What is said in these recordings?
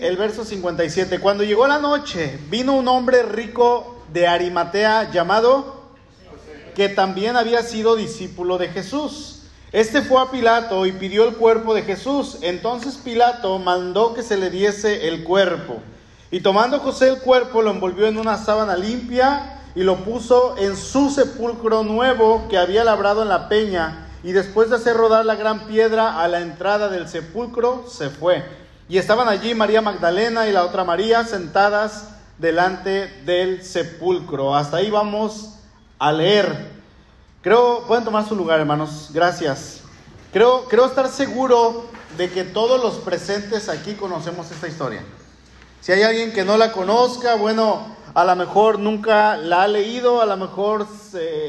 el verso 57. Cuando llegó la noche, vino un hombre rico de Arimatea llamado, que también había sido discípulo de Jesús. Este fue a Pilato y pidió el cuerpo de Jesús. Entonces Pilato mandó que se le diese el cuerpo. Y tomando José el cuerpo, lo envolvió en una sábana limpia y lo puso en su sepulcro nuevo que había labrado en la peña. Y después de hacer rodar la gran piedra a la entrada del sepulcro, se fue. Y estaban allí María Magdalena y la otra María sentadas delante del sepulcro. Hasta ahí vamos a leer. Creo, pueden tomar su lugar, hermanos. Gracias. Creo, creo estar seguro de que todos los presentes aquí conocemos esta historia. Si hay alguien que no la conozca, bueno, a lo mejor nunca la ha leído, a lo mejor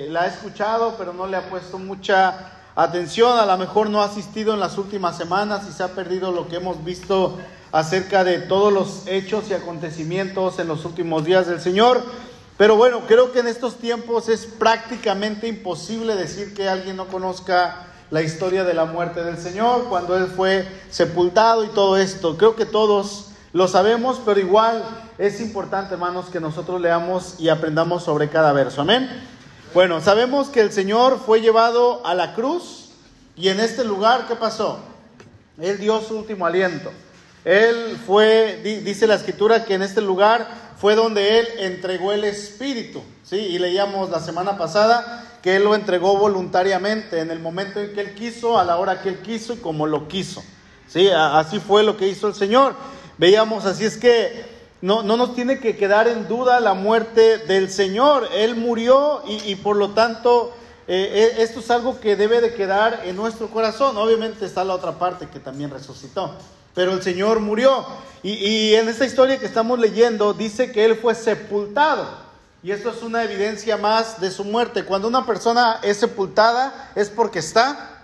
la ha escuchado, pero no le ha puesto mucha atención, a lo mejor no ha asistido en las últimas semanas y se ha perdido lo que hemos visto acerca de todos los hechos y acontecimientos en los últimos días del Señor. Pero bueno, creo que en estos tiempos es prácticamente imposible decir que alguien no conozca la historia de la muerte del Señor, cuando Él fue sepultado y todo esto. Creo que todos lo sabemos, pero igual es importante, hermanos, que nosotros leamos y aprendamos sobre cada verso. Amén. Bueno, sabemos que el Señor fue llevado a la cruz y en este lugar, ¿qué pasó? Él dio su último aliento. Él fue, dice la escritura, que en este lugar fue donde Él entregó el Espíritu. ¿sí? Y leíamos la semana pasada que Él lo entregó voluntariamente en el momento en que Él quiso, a la hora que Él quiso y como lo quiso. ¿sí? Así fue lo que hizo el Señor. Veíamos, así es que no, no nos tiene que quedar en duda la muerte del Señor. Él murió y, por lo tanto eh, eh, esto es algo que debe de quedar en nuestro corazón. Obviamente está la otra parte que también resucitó. Pero el Señor murió. Y, y en esta historia que estamos leyendo dice que Él fue sepultado. Y esto es una evidencia más de su muerte. Cuando una persona es sepultada es porque está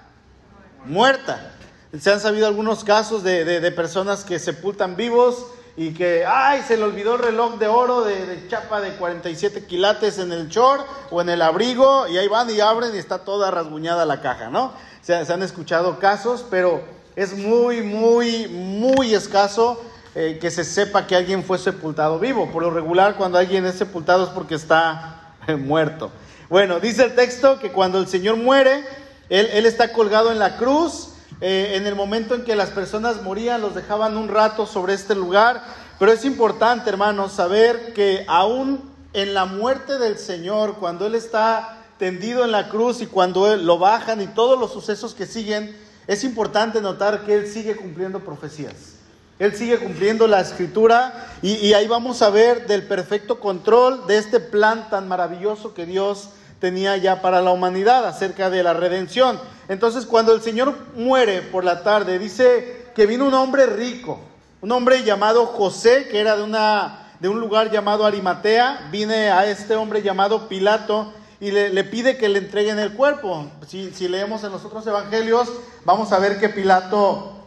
muerta. Se han sabido algunos casos de, personas que sepultan vivos y que, ay, se le olvidó el reloj de oro de, chapa de 47 quilates en el short o en el abrigo y ahí van y abren y está toda rasguñada la caja, ¿no? Se, han escuchado casos, pero es muy, muy, muy escaso eh, que se sepa que alguien fue sepultado vivo. Por lo regular, cuando alguien es sepultado es porque está eh, muerto. Bueno, dice el texto que cuando el Señor muere, él, él está colgado en la cruz eh, en el momento en que las personas morían, los dejaban un rato sobre este lugar. Pero es importante, hermanos, saber que aún en la muerte del Señor, cuando Él está tendido en la cruz y cuando lo bajan y todos los sucesos que siguen, es importante notar que Él sigue cumpliendo profecías. Él sigue cumpliendo la escritura y, y ahí vamos a ver del perfecto control de este plan tan maravilloso que Dios tenía ya para la humanidad acerca de la redención. Entonces cuando el Señor muere por la tarde, dice que vino un hombre rico, un hombre llamado José, que era de, una, de un lugar llamado Arimatea, viene a este hombre llamado Pilato y le, pide que le entreguen el cuerpo. Si, si leemos en los otros evangelios, vamos a ver que Pilato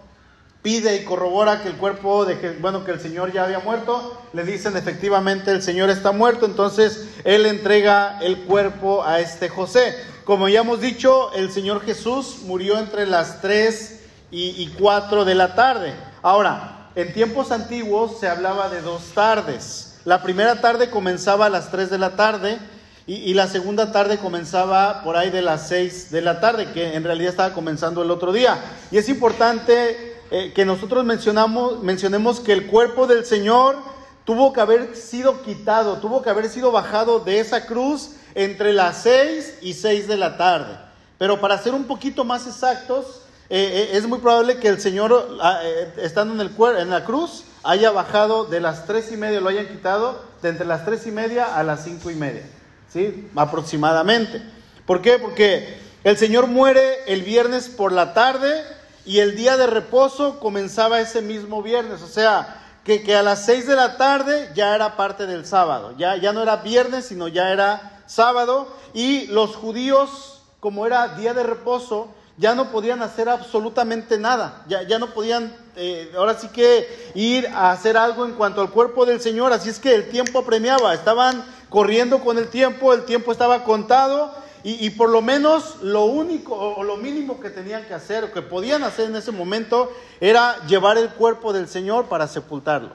pide y corrobora que el cuerpo de bueno, que el Señor ya había muerto, le dicen efectivamente el Señor está muerto, entonces él entrega el cuerpo a este José. Como ya hemos dicho, el Señor Jesús murió entre las 3 y, 4 de la tarde. Ahora, en tiempos antiguos se hablaba de dos tardes. La primera tarde comenzaba a las 3 de la tarde y, y, la segunda tarde comenzaba por ahí de las 6 de la tarde, que en realidad estaba comenzando el otro día. Y es importante eh, que nosotros mencionamos, mencionemos que el cuerpo del Señor tuvo que haber sido quitado, tuvo que haber sido bajado de esa cruz entre las seis y seis de la tarde. Pero para ser un poquito más exactos, eh, eh, es muy probable que el Señor, ah, estando en, el, en la cruz, haya bajado de las tres y media, lo hayan quitado de entre las tres y media a las cinco y media, ¿sí? Aproximadamente. ¿Por qué? Porque el Señor muere el viernes por la tarde y el día de reposo comenzaba ese mismo viernes, o sea, que, que, a las seis de la tarde ya era parte del sábado, ya, ya no era viernes, sino ya era sábado, y los judíos, como era día de reposo, ya no podían hacer absolutamente nada, ya, ya no podían, eh, ahora sí que ir a hacer algo en cuanto al cuerpo del Señor, así es que el tiempo premiaba, estaban corriendo con el tiempo, el tiempo estaba contado, y, por lo menos lo único o lo mínimo que tenían que hacer o que podían hacer en ese momento era llevar el cuerpo del Señor para sepultarlo.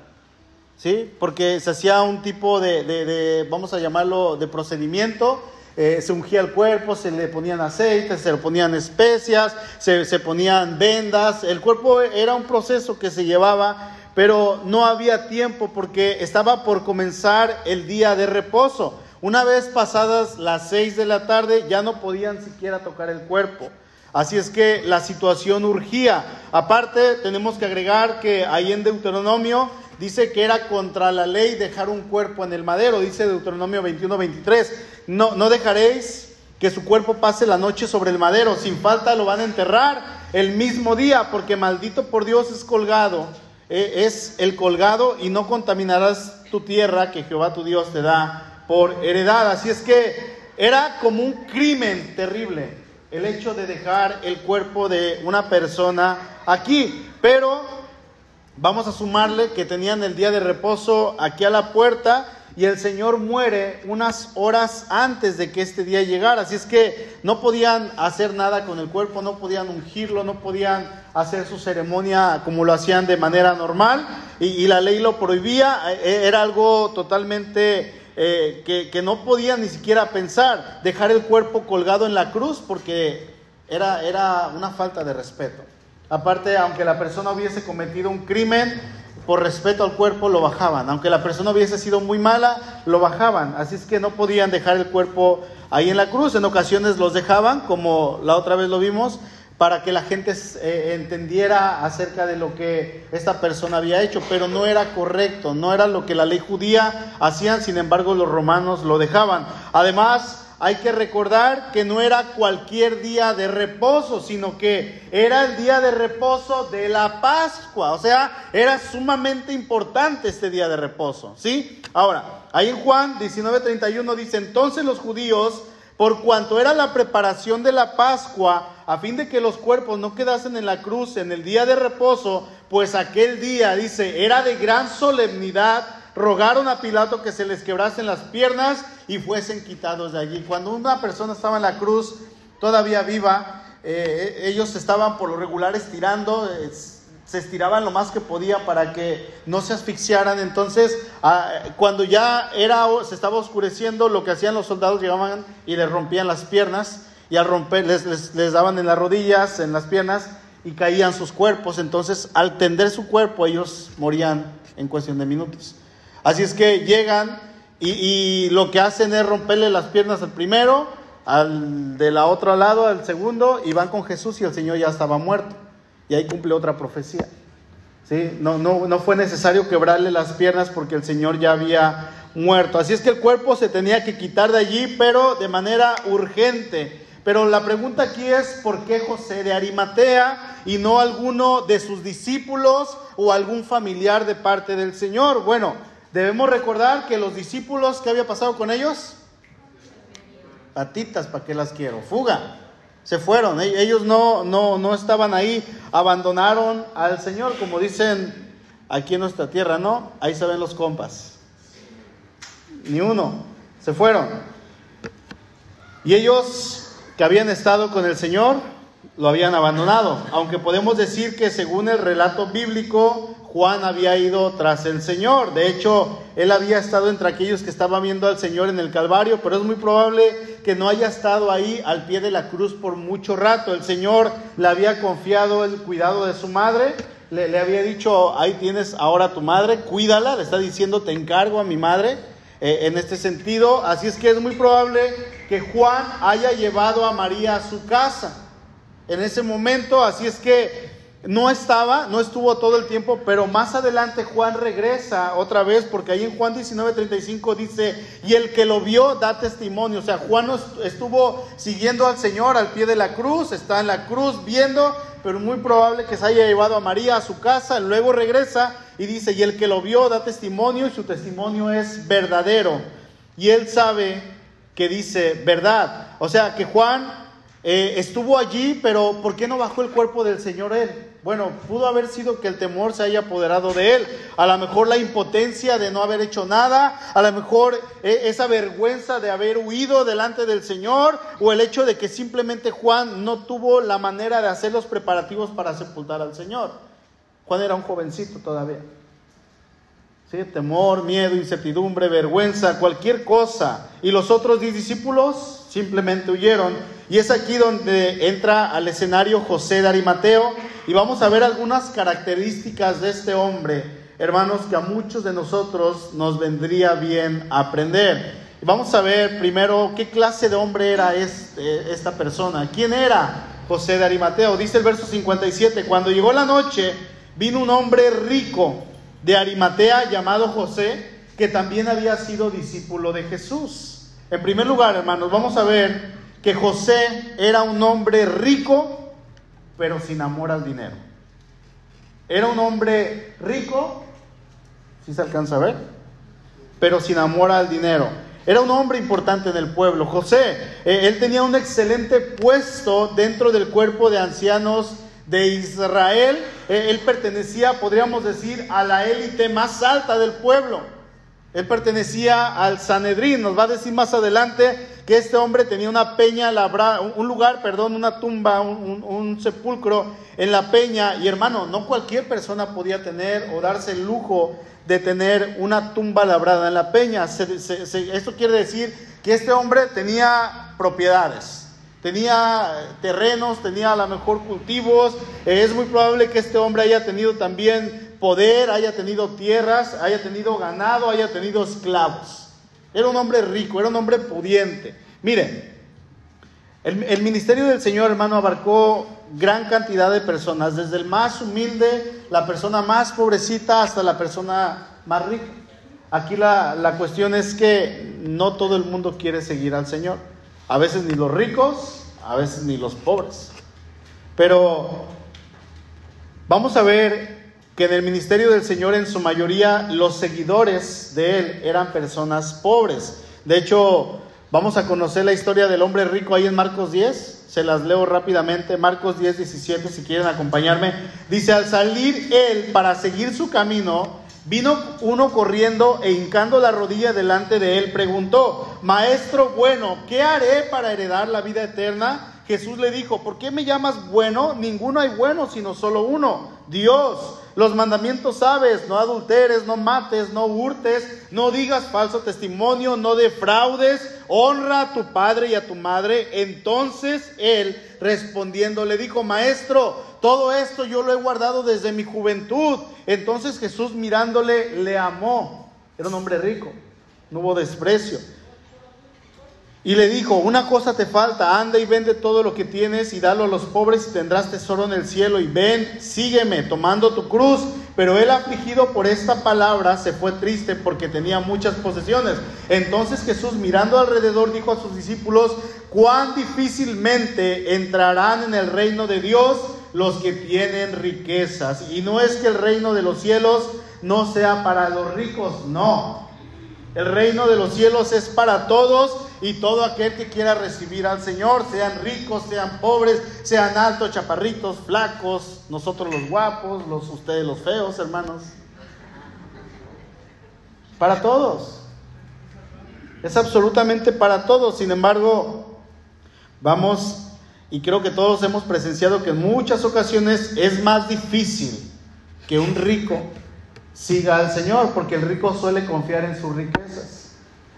¿Sí? Porque se hacía un tipo de, de- vamos a llamarlo, de procedimiento. Eh, se ungía el cuerpo, se le ponían aceite, se le ponían especias, se, se ponían vendas. El cuerpo era un proceso que se llevaba, pero no había tiempo porque estaba por comenzar el día de reposo. Una vez pasadas las seis de la tarde ya no podían siquiera tocar el cuerpo. Así es que la situación urgía. Aparte, tenemos que agregar que ahí en Deuteronomio dice que era contra la ley dejar un cuerpo en el madero, dice Deuteronomio 21, 23. No, no dejaréis que su cuerpo pase la noche sobre el madero, sin falta lo van a enterrar el mismo día, porque maldito por Dios es colgado, eh, es el colgado y no contaminarás tu tierra que Jehová tu Dios te da por heredad. Así es que era como un crimen terrible el hecho de dejar el cuerpo de una persona aquí, pero vamos a sumarle que tenían el día de reposo aquí a la puerta y el Señor muere unas horas antes de que este día llegara. Así es que no podían hacer nada con el cuerpo, no podían ungirlo, no podían hacer su ceremonia como lo hacían de manera normal y, y la ley lo prohibía. Eh, Era algo totalmente eh, que, no podían ni siquiera pensar dejar el cuerpo colgado en la cruz porque era, era una falta de respeto. Aparte, aunque la persona hubiese cometido un crimen, por respeto al cuerpo lo bajaban. Aunque la persona hubiese sido muy mala, lo bajaban. Así es que no podían dejar el cuerpo ahí en la cruz. En ocasiones los dejaban, como la otra vez lo vimos, para que la gente eh, entendiera acerca de lo que esta persona había hecho. Pero no era correcto, no era lo que la ley judía hacían, sin embargo los romanos lo dejaban. Además, hay que recordar que no era cualquier día de reposo, sino que era el día de reposo de la Pascua. O sea, era sumamente importante este día de reposo. ¿Sí? Ahora, ahí en Juan 19:31 dice: Entonces los judíos, por cuanto era la preparación de la Pascua, a fin de que los cuerpos no quedasen en la cruz en el día de reposo, pues aquel día, dice, era de gran solemnidad rogaron a Pilato que se les quebrasen las piernas y fuesen quitados de allí. Cuando una persona estaba en la cruz, todavía viva, eh, ellos estaban por lo regular estirando, eh, se estiraban lo más que podía para que no se asfixiaran. Entonces, ah, cuando ya era, se estaba oscureciendo, lo que hacían los soldados llegaban y les rompían las piernas y al romper les, les, les daban en las rodillas, en las piernas y caían sus cuerpos. Entonces, al tender su cuerpo, ellos morían en cuestión de minutos. Así es que llegan y, lo que hacen es romperle las piernas al primero, al de la otro lado, al segundo, y van con Jesús y el Señor ya estaba muerto. Y ahí cumple otra profecía. ¿Sí? No, no, no fue necesario quebrarle las piernas porque el Señor ya había muerto. Así es que el cuerpo se tenía que quitar de allí, pero de manera urgente. Pero la pregunta aquí es, ¿por qué José de Arimatea y no alguno de sus discípulos o algún familiar de parte del Señor? Bueno, Debemos recordar que los discípulos, ¿qué había pasado con ellos? Patitas, ¿para qué las quiero? Fuga. Se fueron. Ellos no, no, no estaban ahí. Abandonaron al Señor, como dicen aquí en nuestra tierra, ¿no? Ahí se ven los compas. Ni uno. Se fueron. Y ellos que habían estado con el Señor, lo habían abandonado. Aunque podemos decir que según el relato bíblico, Juan había ido tras el Señor. De hecho, él había estado entre aquellos que estaban viendo al Señor en el Calvario, pero es muy probable que no haya estado ahí al pie de la cruz por mucho rato. El Señor le había confiado el cuidado de su madre, le, había dicho, ahí tienes ahora tu madre, cuídala, le está diciendo, te encargo a mi madre. Eh, en este sentido, así es que es muy probable que Juan haya llevado a María a su casa en ese momento, así es que no estaba, no estuvo todo el tiempo, pero más adelante Juan regresa otra vez, porque ahí en Juan 19:35 dice, y el que lo vio da testimonio, o sea, Juan estuvo siguiendo al Señor al pie de la cruz, está en la cruz viendo, pero muy probable que se haya llevado a María a su casa, luego regresa y dice, y el que lo vio da testimonio, y su testimonio es verdadero, y él sabe que dice verdad, o sea, que Juan... Eh, estuvo allí, pero ¿por qué no bajó el cuerpo del Señor él? Bueno, pudo haber sido que el temor se haya apoderado de él. A lo mejor la impotencia de no haber hecho nada. A lo mejor eh, esa vergüenza de haber huido delante del Señor. O el hecho de que simplemente Juan no tuvo la manera de hacer los preparativos para sepultar al Señor. Juan era un jovencito todavía. Temor, miedo, incertidumbre, vergüenza, cualquier cosa. Y los otros discípulos simplemente huyeron. Y es aquí donde entra al escenario José de Arimateo y vamos a ver algunas características de este hombre, hermanos, que a muchos de nosotros nos vendría bien aprender. Vamos a ver primero qué clase de hombre era este, esta persona. ¿Quién era José de Arimateo? Dice el verso 57, cuando llegó la noche, vino un hombre rico de Arimatea llamado José, que también había sido discípulo de Jesús. En primer lugar, hermanos, vamos a ver que José era un hombre rico, pero sin amor al dinero. Era un hombre rico, si se alcanza a ver, pero sin amor al dinero. Era un hombre importante en el pueblo. José, eh, él tenía un excelente puesto dentro del cuerpo de ancianos de Israel. Eh, él pertenecía, podríamos decir, a la élite más alta del pueblo. Él pertenecía al Sanedrín. Nos va a decir más adelante que este hombre tenía una peña labrada, un lugar, perdón, una tumba, un, sepulcro en la peña. Y hermano, no cualquier persona podía tener o darse el lujo de tener una tumba labrada en la peña. esto quiere decir que este hombre tenía propiedades, tenía terrenos, tenía a lo mejor cultivos. es muy probable que este hombre haya tenido también poder, haya tenido tierras, haya tenido ganado, haya tenido esclavos. Era un hombre rico, era un hombre pudiente. Mire, el, ministerio del Señor, hermano, abarcó gran cantidad de personas, desde el más humilde, la persona más pobrecita, hasta la persona más rica. Aquí la, la cuestión es que no todo el mundo quiere seguir al Señor. A veces ni los ricos, a veces ni los pobres. Pero vamos a ver que en el ministerio del Señor en su mayoría los seguidores de Él eran personas pobres. De hecho, vamos a conocer la historia del hombre rico ahí en Marcos 10. Se las leo rápidamente. Marcos 10, 17, si quieren acompañarme. Dice, al salir Él para seguir su camino, vino uno corriendo e hincando la rodilla delante de Él, preguntó, Maestro bueno, ¿qué haré para heredar la vida eterna? Jesús le dijo, ¿por qué me llamas bueno? Ninguno hay bueno, sino solo uno, Dios. Los mandamientos sabes, no adulteres, no mates, no hurtes, no digas falso testimonio, no defraudes, honra a tu padre y a tu madre. Entonces él respondiendo le dijo, maestro, todo esto yo lo he guardado desde mi juventud. Entonces Jesús mirándole le amó. Era un hombre rico, no hubo desprecio. Y le dijo, una cosa te falta, anda y vende todo lo que tienes y dalo a los pobres y tendrás tesoro en el cielo y ven, sígueme tomando tu cruz. Pero él afligido por esta palabra se fue triste porque tenía muchas posesiones. Entonces Jesús mirando alrededor dijo a sus discípulos, cuán difícilmente entrarán en el reino de Dios los que tienen riquezas. Y no es que el reino de los cielos no sea para los ricos, no. El reino de los cielos es para todos y todo aquel que quiera recibir al Señor, sean ricos, sean pobres, sean altos, chaparritos, flacos, nosotros los guapos, los ustedes los feos, hermanos. Para todos. Es absolutamente para todos. Sin embargo, vamos y creo que todos hemos presenciado que en muchas ocasiones es más difícil que un rico siga al Señor, porque el rico suele confiar en sus riquezas.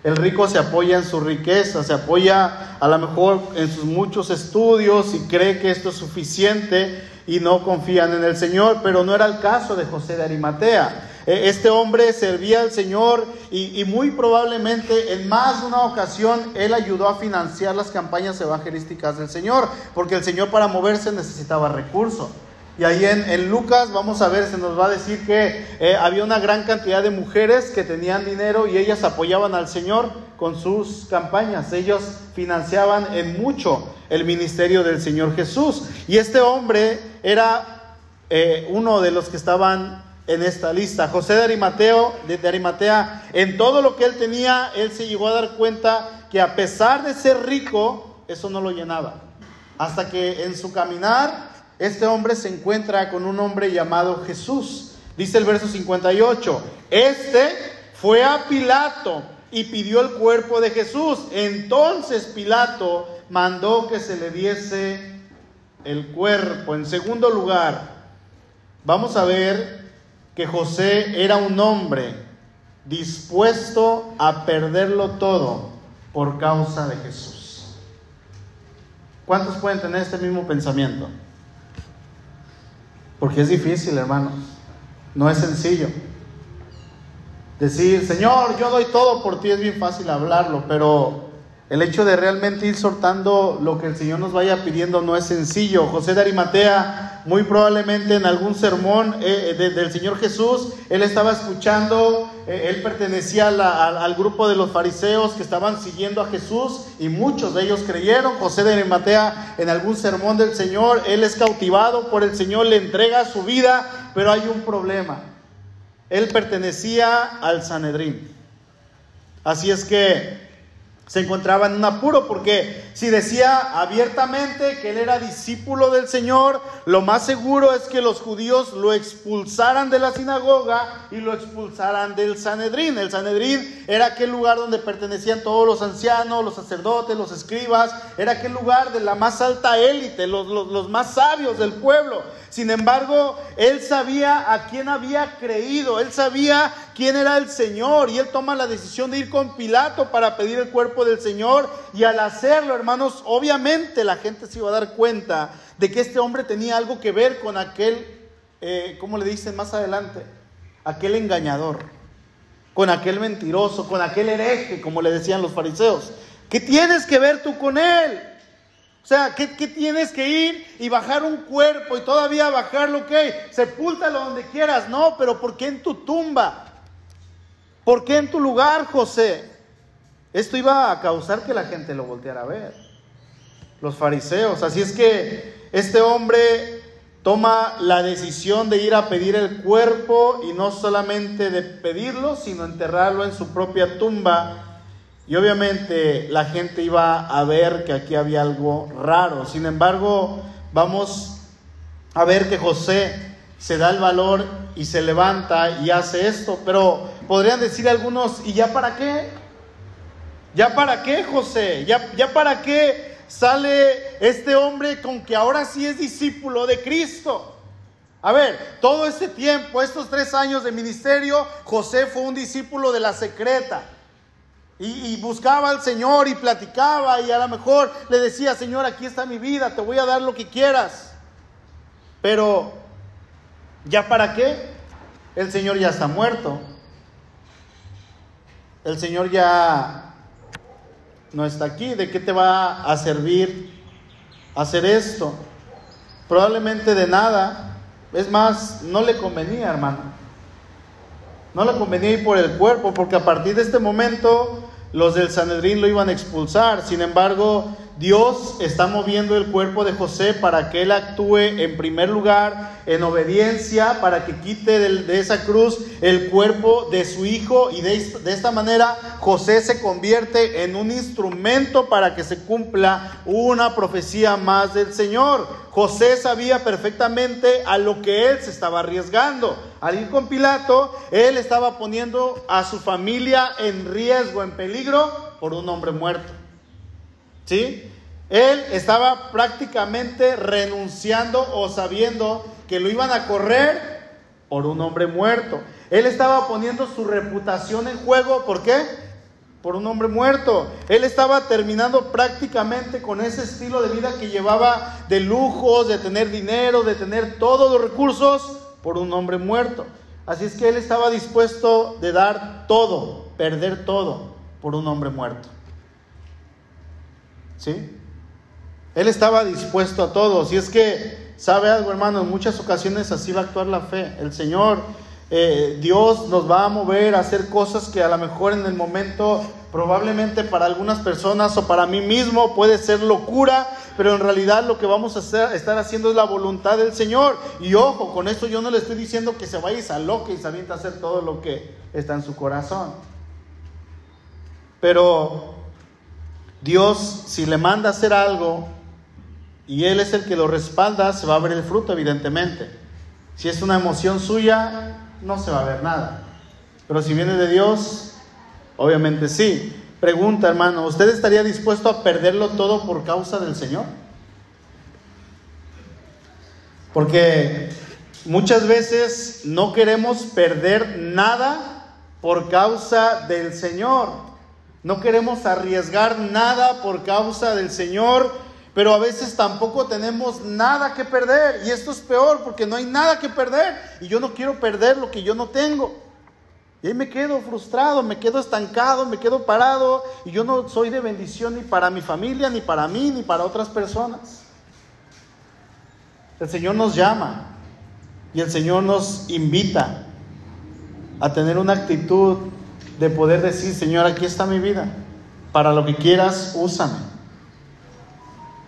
El rico se apoya en su riqueza, se apoya a lo mejor en sus muchos estudios y cree que esto es suficiente y no confían en el Señor, pero no era el caso de José de Arimatea. E, este hombre servía al Señor y, y, muy probablemente en más de una ocasión él ayudó a financiar las campañas evangelísticas del Señor, porque el Señor para moverse necesitaba recursos. Y ahí en, Lucas vamos a ver, se nos va a decir que eh, había una gran cantidad de mujeres que tenían dinero y ellas apoyaban al Señor con sus campañas. Ellos financiaban en mucho el ministerio del Señor Jesús. Y este hombre era eh, uno de los que estaban en esta lista. José de Arimateo, de Arimatea, en todo lo que él tenía, él se llegó a dar cuenta que a pesar de ser rico, eso no lo llenaba. Hasta que en su caminar este hombre se encuentra con un hombre llamado Jesús. Dice el verso 58, este fue a Pilato y pidió el cuerpo de Jesús. Entonces Pilato mandó que se le diese el cuerpo. En segundo lugar, vamos a ver que José era un hombre dispuesto a perderlo todo por causa de Jesús. ¿Cuántos pueden tener este mismo pensamiento? Porque es difícil, hermanos. No es sencillo. Decir, Señor, yo doy todo por ti, es bien fácil hablarlo, pero el hecho de realmente ir soltando lo que el Señor nos vaya pidiendo no es sencillo. José de Arimatea, muy probablemente en algún sermón eh, eh, del Señor Jesús, él estaba escuchando, eh, él pertenecía al grupo de los fariseos que estaban siguiendo a Jesús y muchos de ellos creyeron. José de Arimatea en algún sermón del Señor, él es cautivado por el Señor, le entrega su vida, pero hay un problema. Él pertenecía al Sanedrín. Así es que se encontraba en un apuro porque si decía abiertamente que él era discípulo del Señor, lo más seguro es que los judíos lo expulsaran de la sinagoga y lo expulsaran del Sanedrín. El Sanedrín era aquel lugar donde pertenecían todos los ancianos, los sacerdotes, los escribas, era aquel lugar de la más alta élite, los, los más sabios del pueblo. Sin embargo, él sabía a quién había creído, él sabía quién era el Señor y él toma la decisión de ir con Pilato para pedir el cuerpo del Señor y al hacerlo, hermanos, obviamente la gente se iba a dar cuenta de que este hombre tenía algo que ver con aquel, eh, ¿cómo le dicen más adelante? Aquel engañador, con aquel mentiroso, con aquel hereje, como le decían los fariseos. ¿Qué tienes que ver tú con él? O sea, ¿qué, tienes que ir y bajar un cuerpo y todavía bajarlo? ¿Qué? Sepúltalo donde quieras. No, pero ¿por qué en tu tumba? ¿Por qué en tu lugar, José? Esto iba a causar que la gente lo volteara a ver. Los fariseos. Así es que este hombre toma la decisión de ir a pedir el cuerpo y no solamente de pedirlo, sino enterrarlo en su propia tumba y obviamente la gente iba a ver que aquí había algo raro. Sin embargo, vamos a ver que José se da el valor y se levanta y hace esto. Pero podrían decir algunos, ¿y ya para qué? ¿Ya para qué, José? ¿Ya, ya para qué sale este hombre con que ahora sí es discípulo de Cristo? A ver, todo este tiempo, estos tres años de ministerio, José fue un discípulo de la secreta. Y, buscaba al Señor y platicaba y a lo mejor le decía, Señor, aquí está mi vida, te voy a dar lo que quieras. Pero, ¿ya para qué? El Señor ya está muerto. El Señor ya no está aquí. ¿De qué te va a servir hacer esto? Probablemente de nada. Es más, no le convenía, hermano. No le convenía ir por el cuerpo, porque a partir de este momento los del Sanedrín lo iban a expulsar. Sin embargo, Dios está moviendo el cuerpo de José para que él actúe en primer lugar en obediencia, para que quite de, esa cruz el cuerpo de su hijo y de, de esta manera José se convierte en un instrumento para que se cumpla una profecía más del Señor. José sabía perfectamente a lo que él se estaba arriesgando. Al ir con Pilato, él estaba poniendo a su familia en riesgo, en peligro, por un hombre muerto. ¿Sí? Él estaba prácticamente renunciando o sabiendo que lo iban a correr por un hombre muerto. Él estaba poniendo su reputación en juego, ¿por qué? Por un hombre muerto. Él estaba terminando prácticamente con ese estilo de vida que llevaba de lujos, de tener dinero, de tener todos los recursos por un hombre muerto. Así es que él estaba dispuesto de dar todo, perder todo por un hombre muerto. ¿Sí? Él estaba dispuesto a todo. Si es que, ¿sabe algo, hermano? En muchas ocasiones así va a actuar la fe. El Señor, eh, Dios nos va a mover a hacer cosas que a lo mejor en el momento, probablemente para algunas personas o para mí mismo puede ser locura, pero en realidad lo que vamos a hacer, estar haciendo es la voluntad del Señor. Y ojo, con esto yo no le estoy diciendo que se vaya y se aloque y se a hacer todo lo que está en su corazón. Pero Dios, si le manda hacer algo, y Él es el que lo respalda, se va a ver el fruto, evidentemente. Si es una emoción suya, no se va a ver nada. Pero si viene de Dios, obviamente sí. Pregunta, hermano, ¿usted estaría dispuesto a perderlo todo por causa del Señor? Porque muchas veces no queremos perder nada por causa del Señor. No queremos arriesgar nada por causa del Señor, pero a veces tampoco tenemos nada que perder. Y esto es peor porque no hay nada que perder. Y yo no quiero perder lo que yo no tengo. Y me quedo frustrado, me quedo estancado, me quedo parado. Y yo no soy de bendición ni para mi familia, ni para mí, ni para otras personas. El Señor nos llama y el Señor nos invita a tener una actitud de poder decir, Señor, aquí está mi vida. Para lo que quieras, úsame.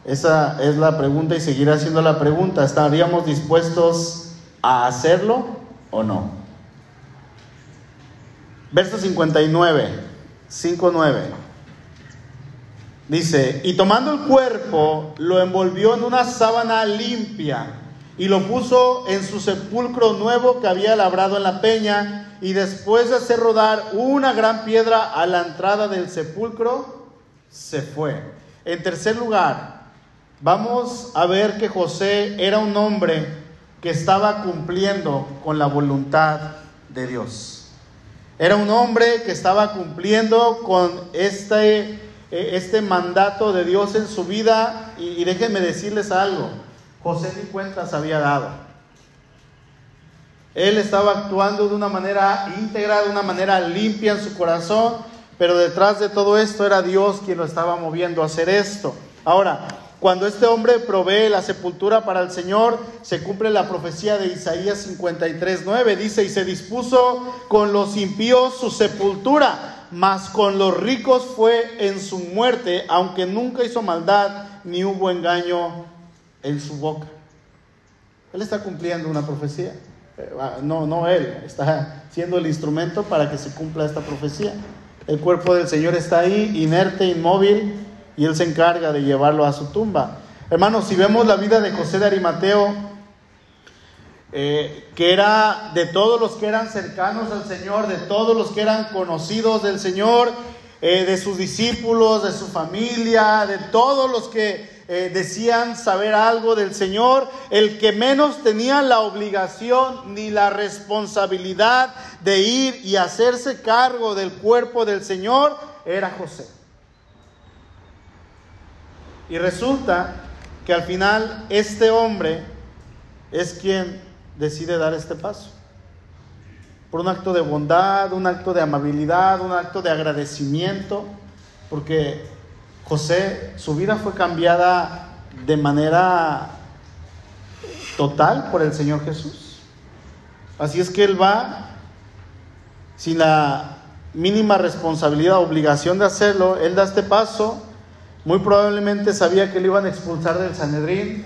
Esa es la pregunta y seguirá siendo la pregunta. ¿Estaríamos dispuestos a hacerlo o no? Verso 59, 5.9. Dice, y tomando el cuerpo, lo envolvió en una sábana limpia y lo puso en su sepulcro nuevo que había labrado en la peña, y después de hacer rodar una gran piedra a la entrada del sepulcro, se fue. En tercer lugar, vamos a ver que José era un hombre que estaba cumpliendo con la voluntad de Dios. Era un hombre que estaba cumpliendo con este, eh, este mandato de Dios en su vida. Y, déjenme decirles algo, José ni cuentas había dado. Él estaba actuando de una manera íntegra, de una manera limpia en su corazón, pero detrás de todo esto era Dios quien lo estaba moviendo a hacer esto. Ahora, cuando este hombre provee la sepultura para el Señor, se cumple la profecía de Isaías 53, 9. Dice, y se dispuso con los impíos su sepultura, mas con los ricos fue en su muerte, aunque nunca hizo maldad ni hubo engaño en su boca. Él está cumpliendo una profecía. Eh, ah, no, no él, está siendo el instrumento para que se cumpla esta profecía. El cuerpo del Señor está ahí, inerte, inmóvil, y él se encarga de llevarlo a su tumba. Hermanos, si vemos la vida de José de Arimateo, eh, que era de todos los que eran cercanos al Señor, de todos los que eran conocidos del Señor, eh, de sus discípulos, de su familia, de todos los que eh, decían saber algo del Señor, el que menos tenía la obligación ni la responsabilidad de ir y hacerse cargo del cuerpo del Señor era José. Y resulta que al final este hombre es quien decide dar este paso. Por un acto de bondad, un acto de amabilidad, un acto de agradecimiento, porque José, su vida fue cambiada de manera total por el Señor Jesús. Así es que él va sin la mínima responsabilidad, obligación de hacerlo, él da este paso muy probablemente sabía que le iban a expulsar del Sanedrín,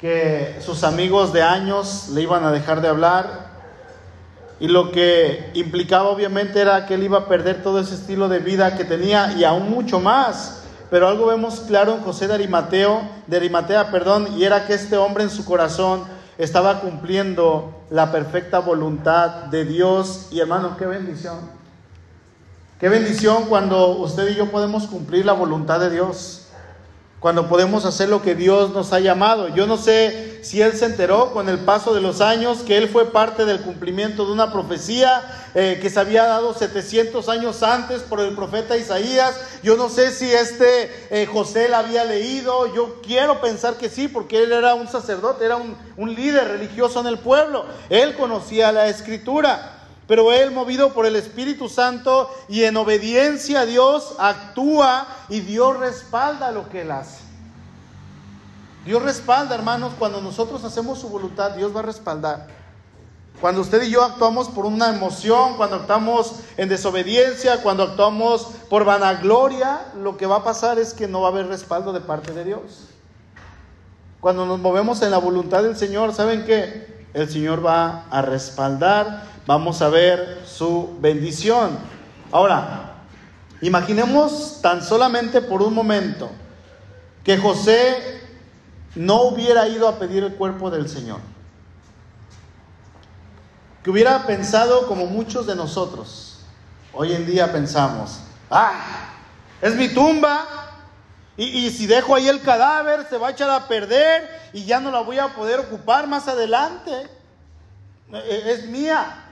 que sus amigos de años le iban a dejar de hablar. Y lo que implicaba obviamente era que él iba a perder todo ese estilo de vida que tenía y aún mucho más. Pero algo vemos claro en José de Arimateo, de Arimatea, perdón, y era que este hombre en su corazón estaba cumpliendo la perfecta voluntad de Dios. Y hermano, qué bendición. Qué bendición cuando usted y yo podemos cumplir la voluntad de Dios. Cuando podemos hacer lo que Dios nos ha llamado. Yo no sé si él se enteró con el paso de los años que él fue parte del cumplimiento de una profecía eh, que se había dado 700 años antes por el profeta Isaías. Yo no sé si este eh, José la había leído. Yo quiero pensar que sí, porque él era un sacerdote, era un, un líder religioso en el pueblo. Él conocía la escritura. Pero él, movido por el Espíritu Santo y en obediencia a Dios, actúa y Dios respalda lo que él hace. Dios respalda, hermanos, cuando nosotros hacemos su voluntad, Dios va a respaldar. Cuando usted y yo actuamos por una emoción, cuando actuamos en desobediencia, cuando actuamos por vanagloria, lo que va a pasar es que no va a haber respaldo de parte de Dios. Cuando nos movemos en la voluntad del Señor, ¿saben qué? El Señor va a respaldar vamos a ver su bendición. Ahora, imaginemos tan solamente por un momento que José no hubiera ido a pedir el cuerpo del Señor? Que hubiera pensado como muchos de nosotros. Hoy en día pensamos, ah, es mi tumba, y, si dejo ahí el cadáver, se va a echar a perder y ya no la voy a poder ocupar más adelante. E, e, es mía.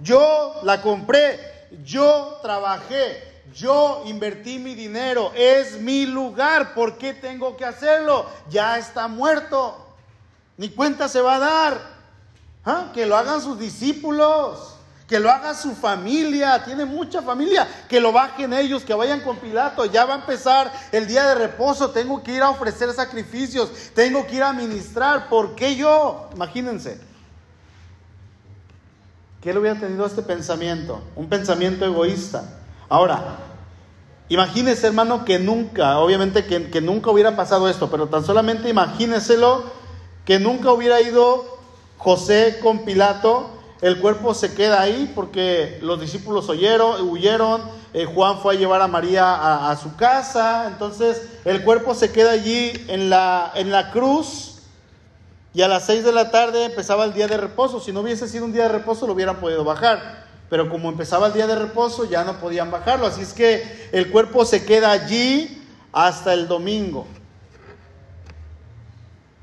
Yo la compré, yo trabajé, yo invertí mi dinero, es mi lugar. ¿Por qué tengo que hacerlo? Ya está muerto. Ni cuenta se va a dar. ¿Ah? Que lo hagan sus discípulos que lo haga su familia, tiene mucha familia, que lo bajen ellos, que vayan con Pilato, ya va a empezar el día de reposo, tengo que ir a ofrecer sacrificios, tengo que ir a ministrar, ¿por qué yo? Imagínense. ¿Qué le hubiera tenido este pensamiento? Un pensamiento egoísta. Ahora, imagínese hermano que nunca, obviamente que, que nunca hubiera pasado esto, pero tan solamente imagíneselo que nunca hubiera ido José con Pilato el cuerpo se queda ahí porque los discípulos huyeron, huyeron eh, Juan fue a llevar a María a, su casa, entonces el cuerpo se queda allí en la, en la cruz y a las seis de la tarde empezaba el día de reposo. Si no hubiese sido un día de reposo lo hubieran podido bajar, pero como empezaba el día de reposo ya no podían bajarlo, así es que el cuerpo se queda allí hasta el domingo.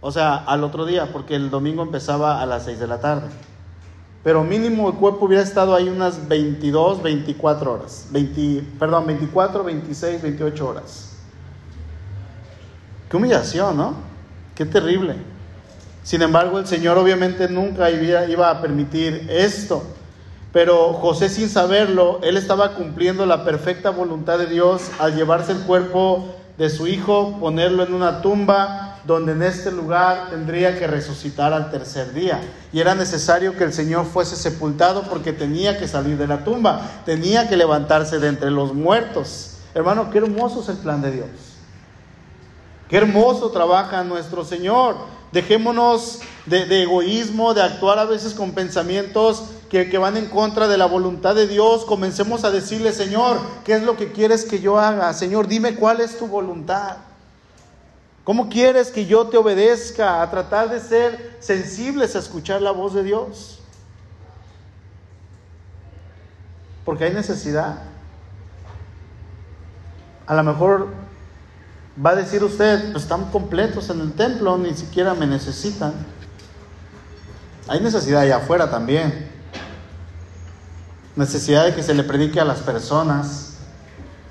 O sea, al otro día, porque el domingo empezaba a las seis de la tarde pero mínimo el cuerpo hubiera estado ahí unas 22, 24 horas. 20, perdón, 24, 26, 28 horas. Qué humillación, ¿no? Qué terrible. Sin embargo, el Señor obviamente nunca iba a permitir esto. Pero José sin saberlo, él estaba cumpliendo la perfecta voluntad de Dios al llevarse el cuerpo de su hijo, ponerlo en una tumba donde en este lugar tendría que resucitar al tercer día. Y era necesario que el Señor fuese sepultado porque tenía que salir de la tumba, tenía que levantarse de entre los muertos. Hermano, qué hermoso es el plan de Dios. Qué hermoso trabaja nuestro Señor. Dejémonos de, egoísmo, de actuar a veces con pensamientos que, que, van en contra de la voluntad de Dios. Comencemos a decirle, Señor, ¿qué es lo que quieres que yo haga? Señor, dime cuál es tu voluntad. ¿Cómo quieres que yo te obedezca a tratar de ser sensibles a escuchar la voz de Dios? Porque hay necesidad. A lo mejor va a decir usted, pues están completos en el templo, ni siquiera me necesitan. Hay necesidad allá afuera también. Necesidad de que se le predique a las personas.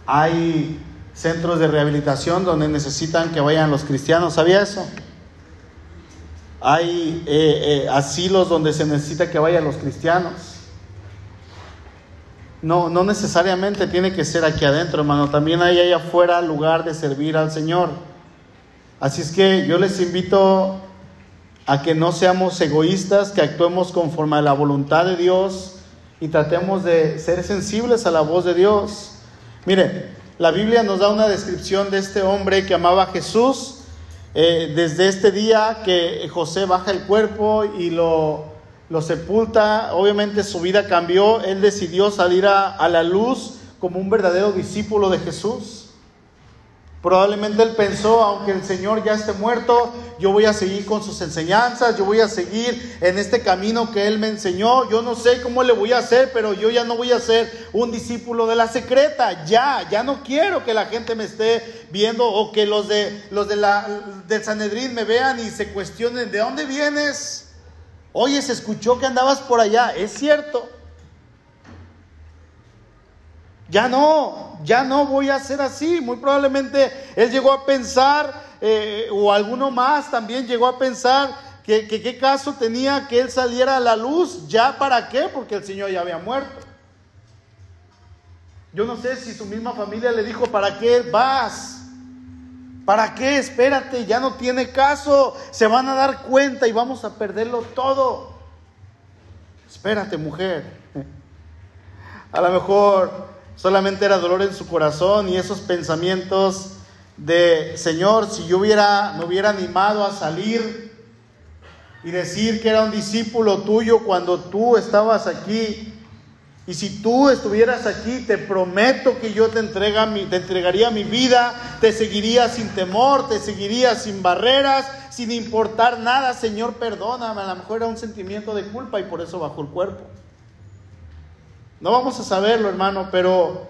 Hay centros de rehabilitación donde necesitan que vayan los cristianos. ¿Sabía eso? Hay eh, eh, asilos donde se necesita que vayan los cristianos. No, no necesariamente tiene que ser aquí adentro, hermano. También hay allá afuera lugar de servir al Señor. Así es que yo les invito a que no seamos egoístas, que actuemos conforme a la voluntad de Dios y tratemos de ser sensibles a la voz de Dios. Mire, la Biblia nos da una descripción de este hombre que amaba a Jesús. Eh, desde este día que José baja el cuerpo y lo, lo sepulta, obviamente su vida cambió. Él decidió salir a, a la luz como un verdadero discípulo de Jesús. Probablemente él pensó, aunque el Señor ya esté muerto, yo voy a seguir con sus enseñanzas, yo voy a seguir en este camino que él me enseñó. Yo no sé cómo le voy a hacer, pero yo ya no voy a ser un discípulo de la secreta. Ya, ya no quiero que la gente me esté viendo o que los de los de la del Sanedrín me vean y se cuestionen, ¿de dónde vienes? Oye, se escuchó que andabas por allá, es cierto. Ya no, ya no voy a ser así. Muy probablemente él llegó a pensar, eh, o alguno más también llegó a pensar, que, qué caso tenía que él saliera a la luz. ¿Ya para qué? Porque el Señor ya había muerto. Yo no sé si su misma familia le dijo, ¿para qué vas? ¿Para qué? Espérate, ya no tiene caso. Se van a dar cuenta y vamos a perderlo todo. Espérate, mujer. A lo mejor Solamente era dolor en su corazón y esos pensamientos de, Señor, si yo hubiera, me hubiera animado a salir y decir que era un discípulo tuyo cuando tú estabas aquí, Y si tú estuvieras aquí, te prometo que yo te, te entregaría mi vida, te seguiría sin temor, te seguiría sin barreras, sin importar nada. Señor, perdóname. A lo mejor era un sentimiento de culpa y por eso bajó el cuerpo. No vamos a saberlo, hermano, pero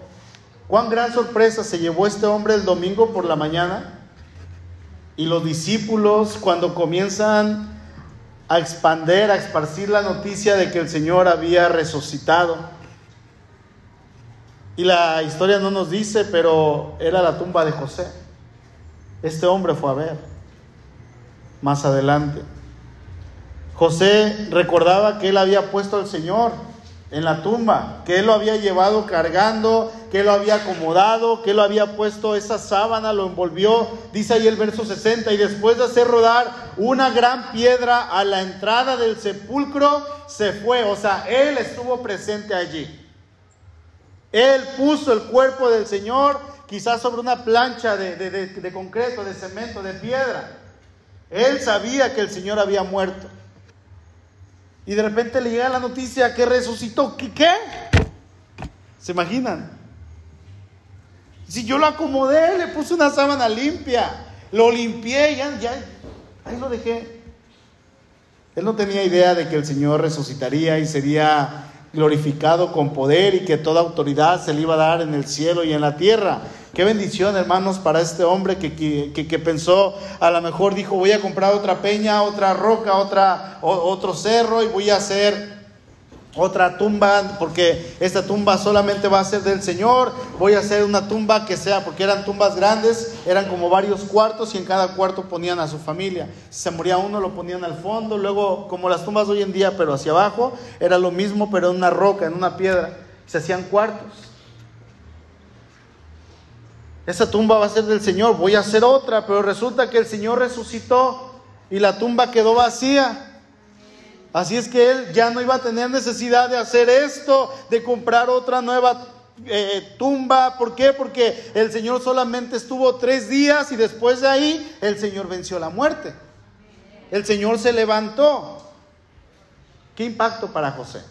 cuán gran sorpresa se llevó este hombre el domingo por la mañana. Y los discípulos, cuando comienzan a expander, a esparcir la noticia de que el Señor había resucitado. Y la historia no nos dice, pero era la tumba de José. Este hombre fue a ver más adelante. José recordaba que él había puesto al Señor en la tumba, que él lo había llevado cargando, que él lo había acomodado, que él lo había puesto esa sábana, lo envolvió, dice ahí el verso 60, y después de hacer rodar una gran piedra a la entrada del sepulcro, se fue, o sea, él estuvo presente allí. Él puso el cuerpo del Señor quizás sobre una plancha de, concreto, de cemento, de piedra. Él sabía que el Señor había muerto. Y de repente le llega la noticia que resucitó. ¿Qué? ¿Se imaginan? Si yo lo acomodé, le puse una sábana limpia, lo limpié, ya, ya, ahí lo dejé. Él no tenía idea de que el Señor resucitaría y sería glorificado con poder y que toda autoridad se le iba a dar en el cielo y en la tierra. Qué bendición, hermanos, para este hombre que, que, pensó, a lo mejor dijo, voy a comprar otra peña, otra roca, otra, otro cerro y voy a hacer otra tumba, porque esta tumba solamente va a ser del Señor. Voy a hacer una tumba que sea, porque eran tumbas grandes, eran como varios cuartos y en cada cuarto ponían a su familia. Si se moría uno, lo ponían al fondo, luego, como las tumbas hoy en día, pero hacia abajo, era lo mismo, pero en una roca, en una piedra. Se hacían cuartos. Esa tumba va a ser del Señor, voy a hacer otra, pero resulta que el Señor resucitó y la tumba quedó vacía. Así es que él ya no iba a tener necesidad de hacer esto, de comprar otra nueva eh, tumba. ¿Por qué? Porque el Señor solamente estuvo tres días y después de ahí el Señor venció la muerte. El Señor se levantó. ¿Qué impacto para José?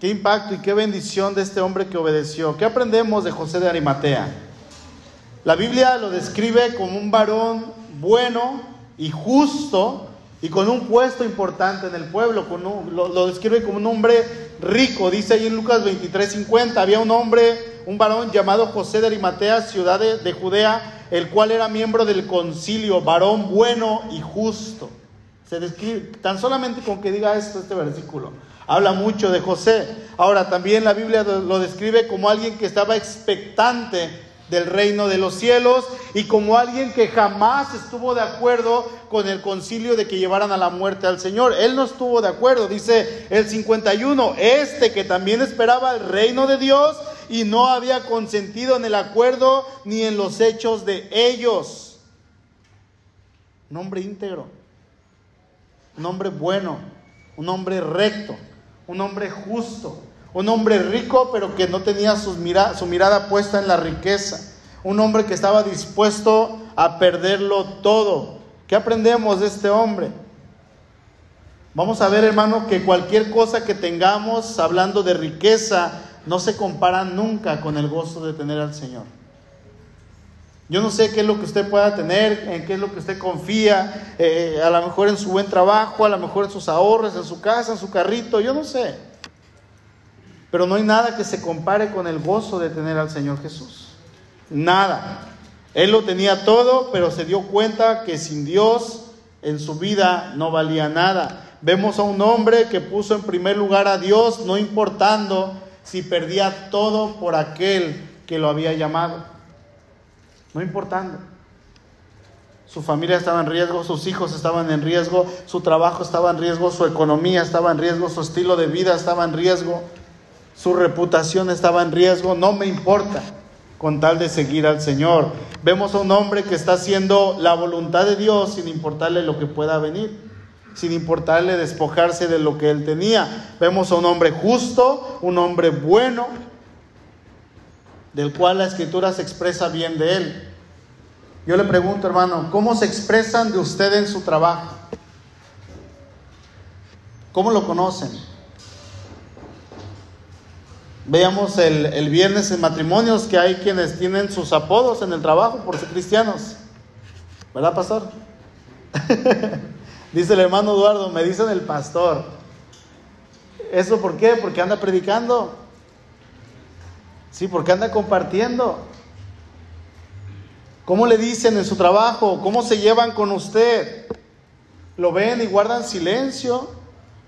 ¿Qué impacto y qué bendición de este hombre que obedeció? ¿Qué aprendemos de José de Arimatea? La Biblia lo describe como un varón bueno y justo y con un puesto importante en el pueblo, con lo, describe como un hombre rico, dice ahí en Lucas 23, 50, había un hombre, un varón llamado José de Arimatea, ciudad de, de Judea, el cual era miembro del concilio, varón bueno y justo. Se describe, tan solamente con que diga esto este versículo, habla mucho de José. Ahora también la Biblia lo describe como alguien que estaba expectante del reino de los cielos y como alguien que jamás estuvo de acuerdo con el concilio de que llevaran a la muerte al Señor. Él no estuvo de acuerdo, dice el 51, este que también esperaba el reino de Dios y no había consentido en el acuerdo ni en los hechos de ellos. Un hombre íntegro, un hombre bueno, un hombre recto, un hombre justo un hombre rico, pero que no tenía su mirada puesta en la riqueza. Un hombre que estaba dispuesto a perderlo todo. ¿Qué aprendemos de este hombre? Vamos a ver, hermano, que cualquier cosa que tengamos hablando de riqueza no se compara nunca con el gozo de tener al Señor. Yo no sé qué es lo que usted pueda tener, en qué es lo que usted confía, eh, a lo mejor en su buen trabajo, a lo mejor en sus ahorros, en su casa, en su carrito, yo no sé. Pero no hay nada que se compare con el gozo de tener al Señor Jesús. Nada. Él lo tenía todo, pero se dio cuenta que sin Dios en su vida no valía nada. Vemos a un hombre que puso en primer lugar a Dios, no importando si perdía todo por aquel que lo había llamado. No importando. Su familia estaba en riesgo, sus hijos estaban en riesgo, su trabajo estaba en riesgo, su economía estaba en riesgo, su estilo de vida estaba en riesgo su reputación estaba en riesgo, no me importa con tal de seguir al Señor. Vemos a un hombre que está haciendo la voluntad de Dios sin importarle lo que pueda venir, sin importarle despojarse de lo que él tenía. Vemos a un hombre justo, un hombre bueno, del cual la escritura se expresa bien de él. Yo le pregunto, hermano, ¿cómo se expresan de usted en su trabajo? ¿Cómo lo conocen? Veíamos el, el, viernes en matrimonios que hay quienes tienen sus apodos en el trabajo por ser cristianos. ¿Verdad, pastor? Dice el hermano Eduardo, me dicen el pastor. ¿Eso por qué? Porque anda predicando. Sí, porque anda compartiendo. ¿Cómo le dicen en su trabajo? ¿Cómo se llevan con usted? ¿Lo ven y guardan silencio?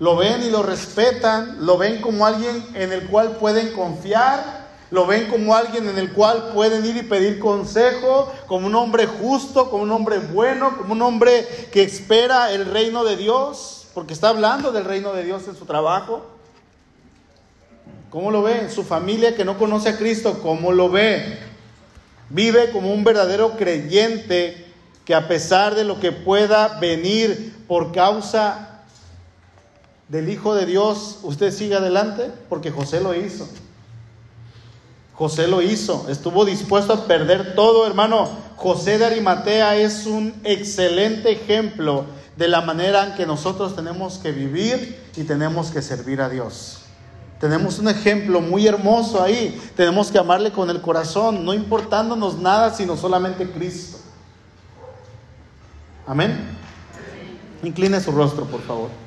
¿Lo ven y lo respetan? ¿Lo ven como alguien en el cual pueden confiar? ¿Lo ven como alguien en el cual pueden ir y pedir consejo? ¿Como un hombre justo? ¿Como un hombre bueno? ¿Como un hombre que espera el reino de Dios? Porque está hablando del reino de Dios en su trabajo. ¿Cómo lo ve? Su familia que no conoce a Cristo, ¿cómo lo ve? Vive como un verdadero creyente que a pesar de lo que pueda venir por causa del Hijo de Dios, usted siga adelante, porque José lo hizo. José lo hizo, estuvo dispuesto a perder todo, hermano. José de Arimatea es un excelente ejemplo de la manera en que nosotros tenemos que vivir y tenemos que servir a Dios. Tenemos un ejemplo muy hermoso ahí. Tenemos que amarle con el corazón, no importándonos nada, sino solamente Cristo. Amén. Incline su rostro, por favor.